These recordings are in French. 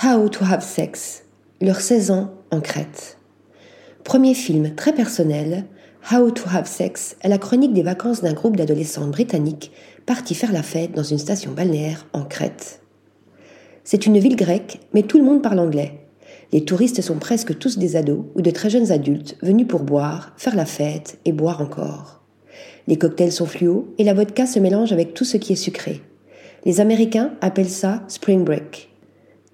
How to Have Sex, leurs 16 ans en Crète. Premier film très personnel, How to Have Sex est la chronique des vacances d'un groupe d'adolescentes britanniques partis faire la fête dans une station balnéaire en Crète. C'est une ville grecque, mais tout le monde parle anglais. Les touristes sont presque tous des ados ou de très jeunes adultes venus pour boire, faire la fête et boire encore. Les cocktails sont fluo et la vodka se mélange avec tout ce qui est sucré. Les Américains appellent ça spring break.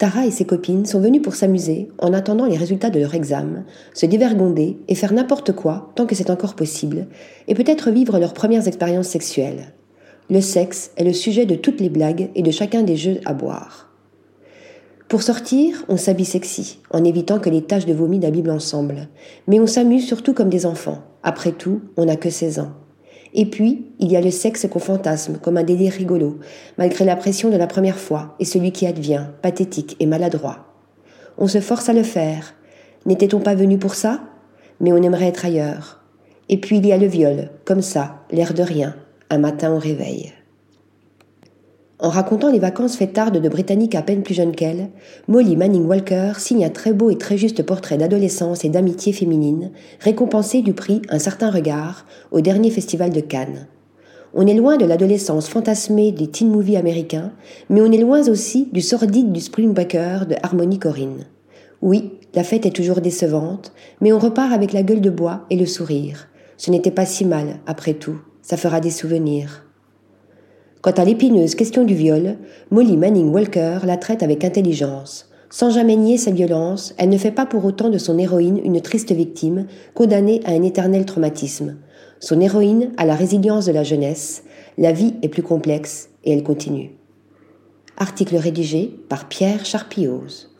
Tara et ses copines sont venues pour s'amuser en attendant les résultats de leur examen, se dévergonder et faire n'importe quoi tant que c'est encore possible, et peut-être vivre leurs premières expériences sexuelles. Le sexe est le sujet de toutes les blagues et de chacun des jeux à boire. Pour sortir, on s'habille sexy, en évitant que les taches de vomi n'abîment ensemble. Mais on s'amuse surtout comme des enfants. Après tout, on n'a que 16 ans. Et puis, il y a le sexe qu'on fantasme, comme un délire rigolo, malgré la pression de la première fois, et celui qui advient, pathétique et maladroit. On se force à le faire. N'était-on pas venu pour ça? Mais on aimerait être ailleurs. Et puis il y a le viol, comme ça, l'air de rien, un matin au réveil. En racontant les vacances fêtardes de Britanniques à peine plus jeunes qu'elle, Molly Manning Walker signe un très beau et très juste portrait d'adolescence et d'amitié féminine, récompensé du prix Un certain regard au dernier festival de Cannes. On est loin de l'adolescence fantasmée des teen movies américains, mais on est loin aussi du sordide du Spring Breaker de Harmony Corinne. Oui, la fête est toujours décevante, mais on repart avec la gueule de bois et le sourire. Ce n'était pas si mal, après tout, ça fera des souvenirs. Quant à l'épineuse question du viol, Molly Manning Walker la traite avec intelligence. Sans jamais nier sa violence, elle ne fait pas pour autant de son héroïne une triste victime, condamnée à un éternel traumatisme. Son héroïne a la résilience de la jeunesse, la vie est plus complexe et elle continue. Article rédigé par Pierre Charpillose.